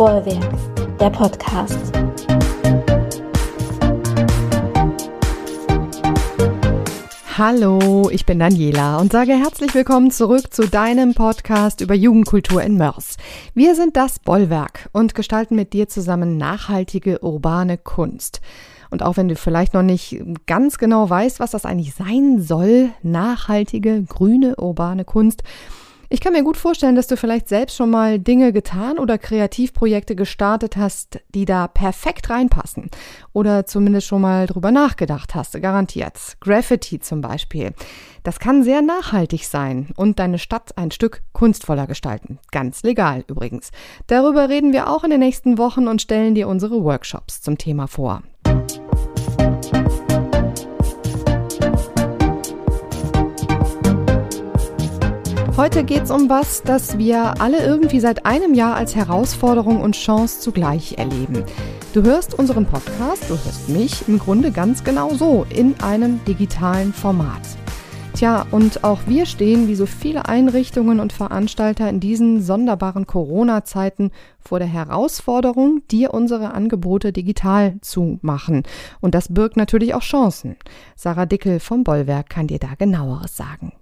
Bollwerk, der Podcast. Hallo, ich bin Daniela und sage herzlich willkommen zurück zu deinem Podcast über Jugendkultur in Mörs. Wir sind das Bollwerk und gestalten mit dir zusammen nachhaltige urbane Kunst. Und auch wenn du vielleicht noch nicht ganz genau weißt, was das eigentlich sein soll, nachhaltige, grüne, urbane Kunst, ich kann mir gut vorstellen, dass du vielleicht selbst schon mal Dinge getan oder Kreativprojekte gestartet hast, die da perfekt reinpassen. Oder zumindest schon mal drüber nachgedacht hast, garantiert. Graffiti zum Beispiel. Das kann sehr nachhaltig sein und deine Stadt ein Stück kunstvoller gestalten. Ganz legal übrigens. Darüber reden wir auch in den nächsten Wochen und stellen dir unsere Workshops zum Thema vor. Heute geht es um was, das wir alle irgendwie seit einem Jahr als Herausforderung und Chance zugleich erleben. Du hörst unseren Podcast, du hörst mich im Grunde ganz genau so in einem digitalen Format. Tja, und auch wir stehen, wie so viele Einrichtungen und Veranstalter in diesen sonderbaren Corona-Zeiten vor der Herausforderung, dir unsere Angebote digital zu machen. Und das birgt natürlich auch Chancen. Sarah Dickel vom Bollwerk kann dir da genaueres sagen.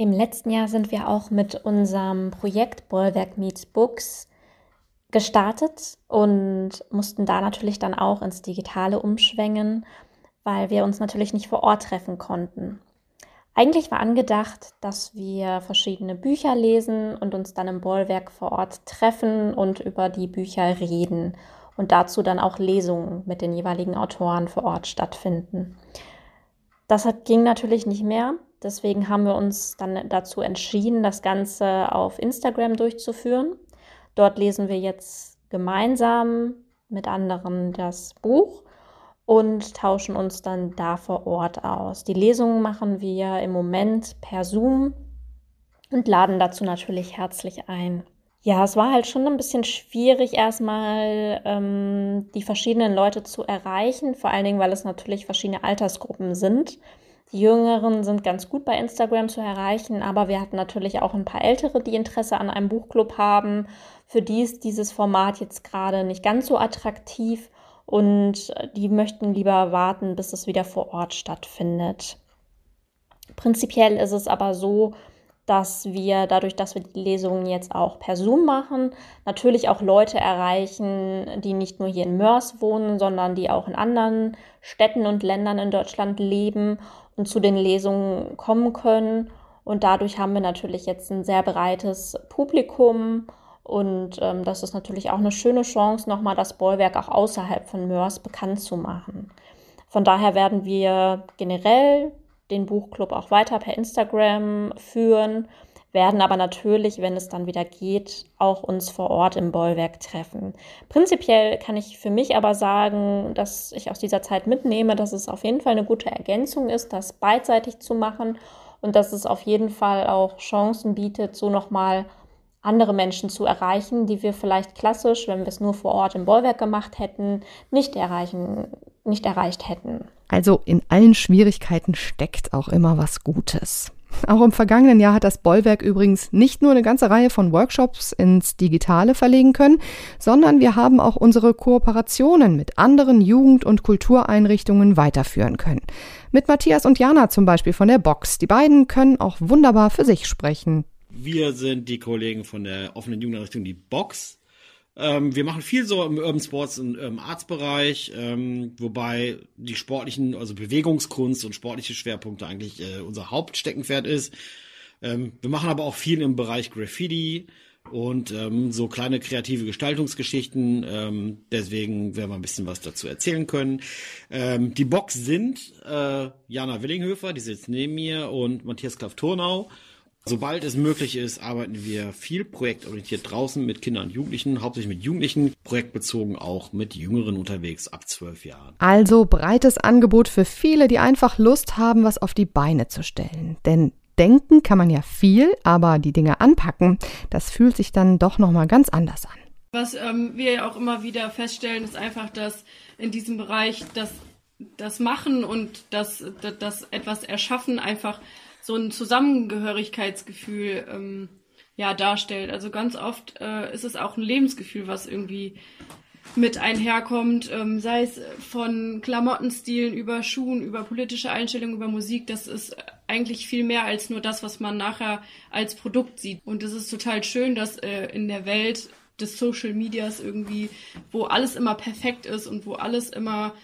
Im letzten Jahr sind wir auch mit unserem Projekt Bollwerk Meets Books gestartet und mussten da natürlich dann auch ins Digitale umschwenken, weil wir uns natürlich nicht vor Ort treffen konnten. Eigentlich war angedacht, dass wir verschiedene Bücher lesen und uns dann im Bollwerk vor Ort treffen und über die Bücher reden und dazu dann auch Lesungen mit den jeweiligen Autoren vor Ort stattfinden. Das ging natürlich nicht mehr, Deswegen haben wir uns dann dazu entschieden, das Ganze auf Instagram durchzuführen. Dort lesen wir jetzt gemeinsam mit anderen das Buch und tauschen uns dann da vor Ort aus. Die Lesungen machen wir im Moment per Zoom und laden dazu natürlich herzlich ein. Ja, es war halt schon ein bisschen schwierig, erstmal ähm, die verschiedenen Leute zu erreichen, vor allen Dingen, weil es natürlich verschiedene Altersgruppen sind. Die Jüngeren sind ganz gut bei Instagram zu erreichen, aber wir hatten natürlich auch ein paar Ältere, die Interesse an einem Buchclub haben. Für die ist dieses Format jetzt gerade nicht ganz so attraktiv und die möchten lieber warten, bis es wieder vor Ort stattfindet. Prinzipiell ist es aber so, dass wir dadurch, dass wir die Lesungen jetzt auch per Zoom machen, natürlich auch Leute erreichen, die nicht nur hier in Mörs wohnen, sondern die auch in anderen Städten und Ländern in Deutschland leben und zu den Lesungen kommen können. Und dadurch haben wir natürlich jetzt ein sehr breites Publikum. Und ähm, das ist natürlich auch eine schöne Chance, nochmal das Bollwerk auch außerhalb von Mörs bekannt zu machen. Von daher werden wir generell den Buchclub auch weiter per Instagram führen, werden aber natürlich, wenn es dann wieder geht, auch uns vor Ort im Bollwerk treffen. Prinzipiell kann ich für mich aber sagen, dass ich aus dieser Zeit mitnehme, dass es auf jeden Fall eine gute Ergänzung ist, das beidseitig zu machen und dass es auf jeden Fall auch Chancen bietet, so nochmal andere Menschen zu erreichen, die wir vielleicht klassisch, wenn wir es nur vor Ort im Bollwerk gemacht hätten, nicht erreichen, nicht erreicht hätten. Also in allen Schwierigkeiten steckt auch immer was Gutes. Auch im vergangenen Jahr hat das Bollwerk übrigens nicht nur eine ganze Reihe von Workshops ins Digitale verlegen können, sondern wir haben auch unsere Kooperationen mit anderen Jugend- und Kultureinrichtungen weiterführen können. Mit Matthias und Jana zum Beispiel von der Box. Die beiden können auch wunderbar für sich sprechen. Wir sind die Kollegen von der offenen Jugendeinrichtung, die Box. Ähm, wir machen viel so im Urban Sports und im Arztbereich, ähm, wobei die sportlichen, also Bewegungskunst und sportliche Schwerpunkte eigentlich äh, unser Hauptsteckenpferd ist. Ähm, wir machen aber auch viel im Bereich Graffiti und ähm, so kleine kreative Gestaltungsgeschichten. Ähm, deswegen werden wir ein bisschen was dazu erzählen können. Ähm, die Box sind äh, Jana Willinghöfer, die sitzt neben mir, und Matthias Klaff-Turnau. Sobald es möglich ist, arbeiten wir viel projektorientiert draußen mit Kindern und Jugendlichen, hauptsächlich mit Jugendlichen, projektbezogen auch mit Jüngeren unterwegs ab zwölf Jahren. Also breites Angebot für viele, die einfach Lust haben, was auf die Beine zu stellen. Denn denken kann man ja viel, aber die Dinge anpacken, das fühlt sich dann doch nochmal ganz anders an. Was ähm, wir ja auch immer wieder feststellen, ist einfach, dass in diesem Bereich das, das Machen und das, das, das etwas Erschaffen einfach so ein Zusammengehörigkeitsgefühl ähm, ja darstellt. Also ganz oft äh, ist es auch ein Lebensgefühl, was irgendwie mit einherkommt, ähm, sei es von Klamottenstilen über Schuhen, über politische Einstellungen, über Musik. Das ist eigentlich viel mehr als nur das, was man nachher als Produkt sieht. Und es ist total schön, dass äh, in der Welt des Social Medias irgendwie, wo alles immer perfekt ist und wo alles immer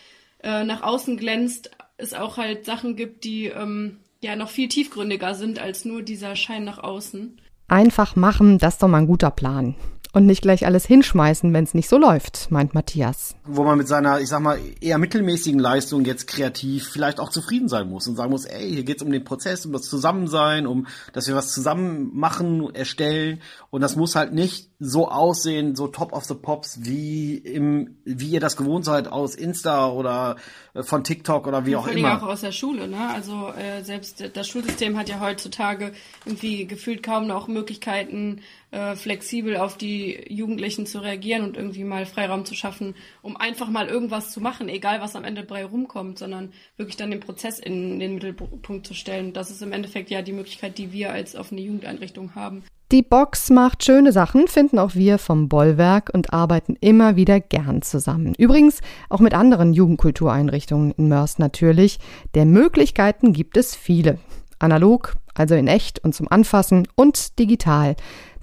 äh, nach außen glänzt, es auch halt Sachen gibt, die ähm, ja noch viel tiefgründiger sind als nur dieser Schein nach außen. Einfach machen, das ist doch mal ein guter Plan. Und nicht gleich alles hinschmeißen, wenn es nicht so läuft, meint Matthias. Wo man mit seiner, ich sag mal, eher mittelmäßigen Leistung jetzt kreativ vielleicht auch zufrieden sein muss und sagen muss, ey, hier geht's um den Prozess, um das Zusammensein, um, dass wir was zusammen machen, erstellen. Und das muss halt nicht so aussehen, so top of the pops, wie im, wie ihr das gewohnt seid aus Insta oder äh, von TikTok oder wie ja, auch vor immer. auch aus der Schule, ne? Also äh, selbst das Schulsystem hat ja heutzutage irgendwie gefühlt kaum noch Möglichkeiten, äh, flexibel auf die Jugendlichen zu reagieren und irgendwie mal Freiraum zu schaffen, um einfach mal irgendwas zu machen, egal was am Ende bei rumkommt, sondern wirklich dann den Prozess in den Mittelpunkt zu stellen. Das ist im Endeffekt ja die Möglichkeit, die wir als offene Jugendeinrichtung haben. Die Box macht schöne Sachen, finden auch wir vom Bollwerk und arbeiten immer wieder gern zusammen. Übrigens auch mit anderen Jugendkultureinrichtungen in Mörs natürlich. Der Möglichkeiten gibt es viele. Analog, also in echt und zum Anfassen und digital.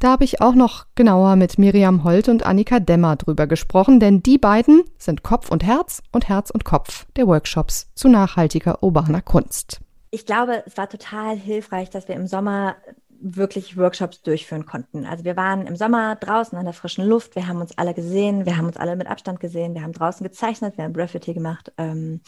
Da habe ich auch noch genauer mit Miriam Holt und Annika Demmer drüber gesprochen, denn die beiden sind Kopf und Herz und Herz und Kopf der Workshops zu nachhaltiger urbaner Kunst. Ich glaube, es war total hilfreich, dass wir im Sommer wirklich Workshops durchführen konnten. Also wir waren im Sommer draußen an der frischen Luft, wir haben uns alle gesehen, wir haben uns alle mit Abstand gesehen, wir haben draußen gezeichnet, wir haben Graffiti gemacht ähm,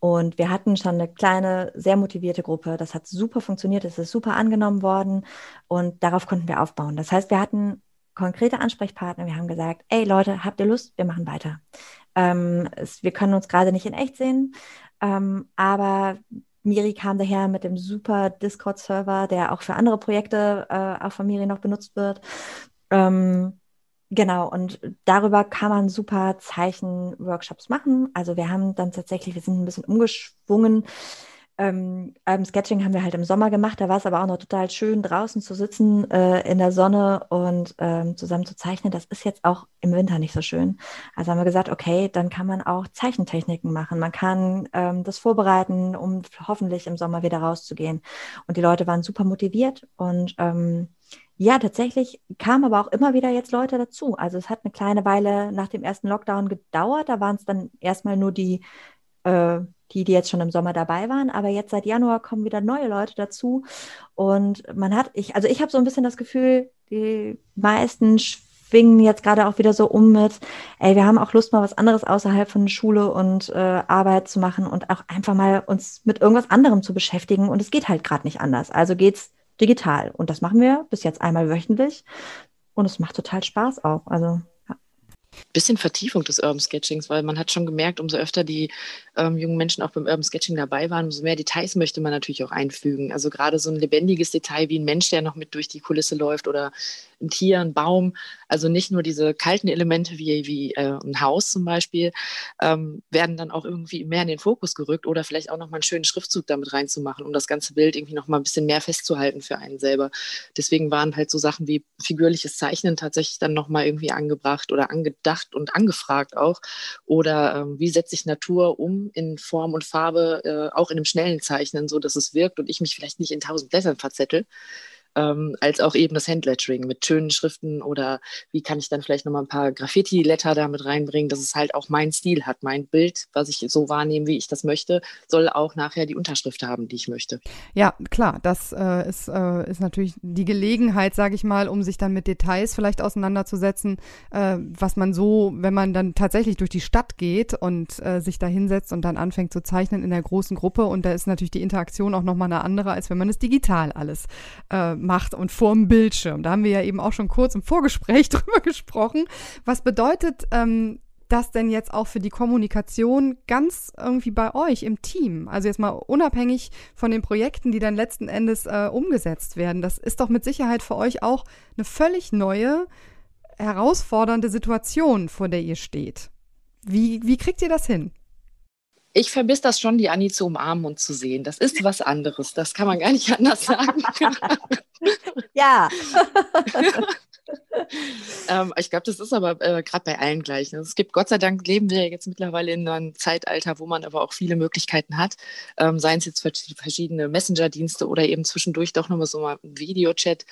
und wir hatten schon eine kleine, sehr motivierte Gruppe. Das hat super funktioniert, es ist super angenommen worden und darauf konnten wir aufbauen. Das heißt, wir hatten konkrete Ansprechpartner, wir haben gesagt, ey Leute, habt ihr Lust? Wir machen weiter. Ähm, es, wir können uns gerade nicht in echt sehen, ähm, aber Miri kam daher mit dem super Discord-Server, der auch für andere Projekte äh, auch von Miri noch benutzt wird. Ähm, genau, und darüber kann man super Zeichen-Workshops machen. Also wir haben dann tatsächlich, wir sind ein bisschen umgeschwungen ähm, ähm, Sketching haben wir halt im Sommer gemacht, da war es aber auch noch total schön, draußen zu sitzen äh, in der Sonne und ähm, zusammen zu zeichnen. Das ist jetzt auch im Winter nicht so schön. Also haben wir gesagt, okay, dann kann man auch Zeichentechniken machen. Man kann ähm, das vorbereiten, um hoffentlich im Sommer wieder rauszugehen. Und die Leute waren super motiviert und ähm, ja, tatsächlich kamen aber auch immer wieder jetzt Leute dazu. Also es hat eine kleine Weile nach dem ersten Lockdown gedauert. Da waren es dann erstmal nur die äh, die, die jetzt schon im Sommer dabei waren. Aber jetzt seit Januar kommen wieder neue Leute dazu. Und man hat, ich, also ich habe so ein bisschen das Gefühl, die meisten schwingen jetzt gerade auch wieder so um mit, ey, wir haben auch Lust, mal was anderes außerhalb von Schule und äh, Arbeit zu machen und auch einfach mal uns mit irgendwas anderem zu beschäftigen. Und es geht halt gerade nicht anders. Also geht's digital. Und das machen wir bis jetzt einmal wöchentlich. Und es macht total Spaß auch. Also bisschen Vertiefung des Urban Sketchings, weil man hat schon gemerkt, umso öfter die ähm, jungen Menschen auch beim Urban Sketching dabei waren, umso mehr Details möchte man natürlich auch einfügen. Also gerade so ein lebendiges Detail wie ein Mensch, der noch mit durch die Kulisse läuft oder ein Tier, ein Baum. Also nicht nur diese kalten Elemente wie, wie äh, ein Haus zum Beispiel, ähm, werden dann auch irgendwie mehr in den Fokus gerückt oder vielleicht auch nochmal einen schönen Schriftzug damit reinzumachen, um das ganze Bild irgendwie nochmal ein bisschen mehr festzuhalten für einen selber. Deswegen waren halt so Sachen wie figürliches Zeichnen tatsächlich dann nochmal irgendwie angebracht oder angedacht und angefragt auch. Oder ähm, wie setze ich Natur um in Form und Farbe, äh, auch in einem schnellen Zeichnen, so dass es wirkt und ich mich vielleicht nicht in tausend Blättern verzettel ähm, als auch eben das Handlettering mit schönen Schriften oder wie kann ich dann vielleicht nochmal ein paar Graffiti-Letter damit reinbringen, dass es halt auch mein Stil hat. Mein Bild, was ich so wahrnehme, wie ich das möchte, soll auch nachher die Unterschrift haben, die ich möchte. Ja, klar, das äh, ist, äh, ist natürlich die Gelegenheit, sage ich mal, um sich dann mit Details vielleicht auseinanderzusetzen, äh, was man so, wenn man dann tatsächlich durch die Stadt geht und äh, sich da hinsetzt und dann anfängt zu zeichnen in der großen Gruppe und da ist natürlich die Interaktion auch nochmal eine andere, als wenn man es digital alles äh, macht und vorm Bildschirm. Da haben wir ja eben auch schon kurz im Vorgespräch drüber gesprochen. Was bedeutet ähm, das denn jetzt auch für die Kommunikation ganz irgendwie bei euch im Team? Also jetzt mal unabhängig von den Projekten, die dann letzten Endes äh, umgesetzt werden. Das ist doch mit Sicherheit für euch auch eine völlig neue, herausfordernde Situation, vor der ihr steht. Wie, wie kriegt ihr das hin? Ich vermisse das schon, die Anni zu umarmen und zu sehen. Das ist was anderes. Das kann man gar nicht anders sagen. Ja. ähm, ich glaube, das ist aber äh, gerade bei allen gleich. Ne? Es gibt Gott sei Dank, leben wir jetzt mittlerweile in einem Zeitalter, wo man aber auch viele Möglichkeiten hat. Ähm, seien es jetzt verschiedene Messenger-Dienste oder eben zwischendurch doch nochmal so mal ein Videochat.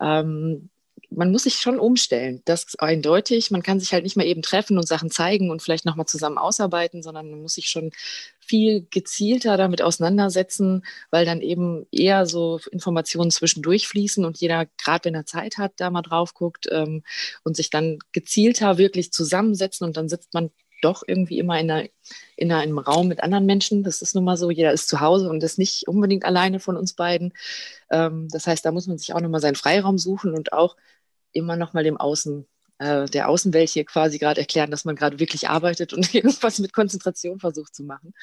Ähm, man muss sich schon umstellen. Das ist eindeutig. Man kann sich halt nicht mehr eben treffen und Sachen zeigen und vielleicht nochmal zusammen ausarbeiten, sondern man muss sich schon viel gezielter damit auseinandersetzen, weil dann eben eher so Informationen zwischendurch fließen und jeder, gerade wenn er Zeit hat, da mal drauf guckt ähm, und sich dann gezielter wirklich zusammensetzen und dann sitzt man doch irgendwie immer in, einer, in einem Raum mit anderen Menschen. Das ist nun mal so, jeder ist zu Hause und ist nicht unbedingt alleine von uns beiden. Ähm, das heißt, da muss man sich auch nochmal seinen Freiraum suchen und auch immer nochmal dem Außen, äh, der Außenwelt hier quasi gerade erklären, dass man gerade wirklich arbeitet und irgendwas mit Konzentration versucht zu machen.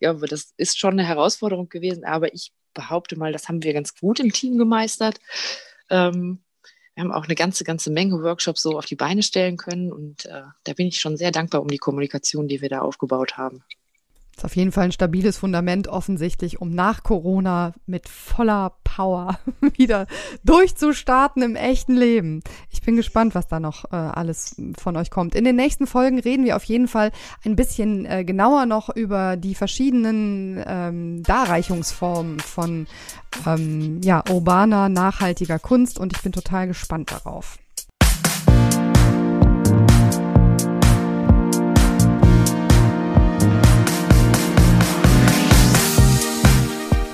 Ja, aber das ist schon eine Herausforderung gewesen, aber ich behaupte mal, das haben wir ganz gut im Team gemeistert. Ähm, wir haben auch eine ganze, ganze Menge Workshops so auf die Beine stellen können und äh, da bin ich schon sehr dankbar um die Kommunikation, die wir da aufgebaut haben. Ist auf jeden Fall ein stabiles Fundament offensichtlich, um nach Corona mit voller Power wieder durchzustarten im echten Leben. Ich bin gespannt, was da noch äh, alles von euch kommt. In den nächsten Folgen reden wir auf jeden Fall ein bisschen äh, genauer noch über die verschiedenen ähm, Darreichungsformen von ähm, ja, urbaner, nachhaltiger Kunst und ich bin total gespannt darauf.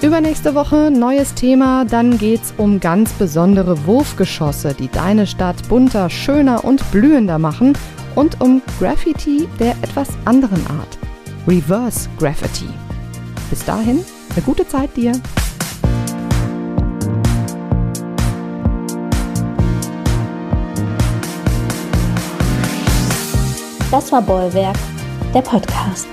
Übernächste Woche neues Thema, dann geht's um ganz besondere Wurfgeschosse, die deine Stadt bunter, schöner und blühender machen und um Graffiti der etwas anderen Art. Reverse Graffiti. Bis dahin, eine gute Zeit dir. Das war Bollwerk, der Podcast.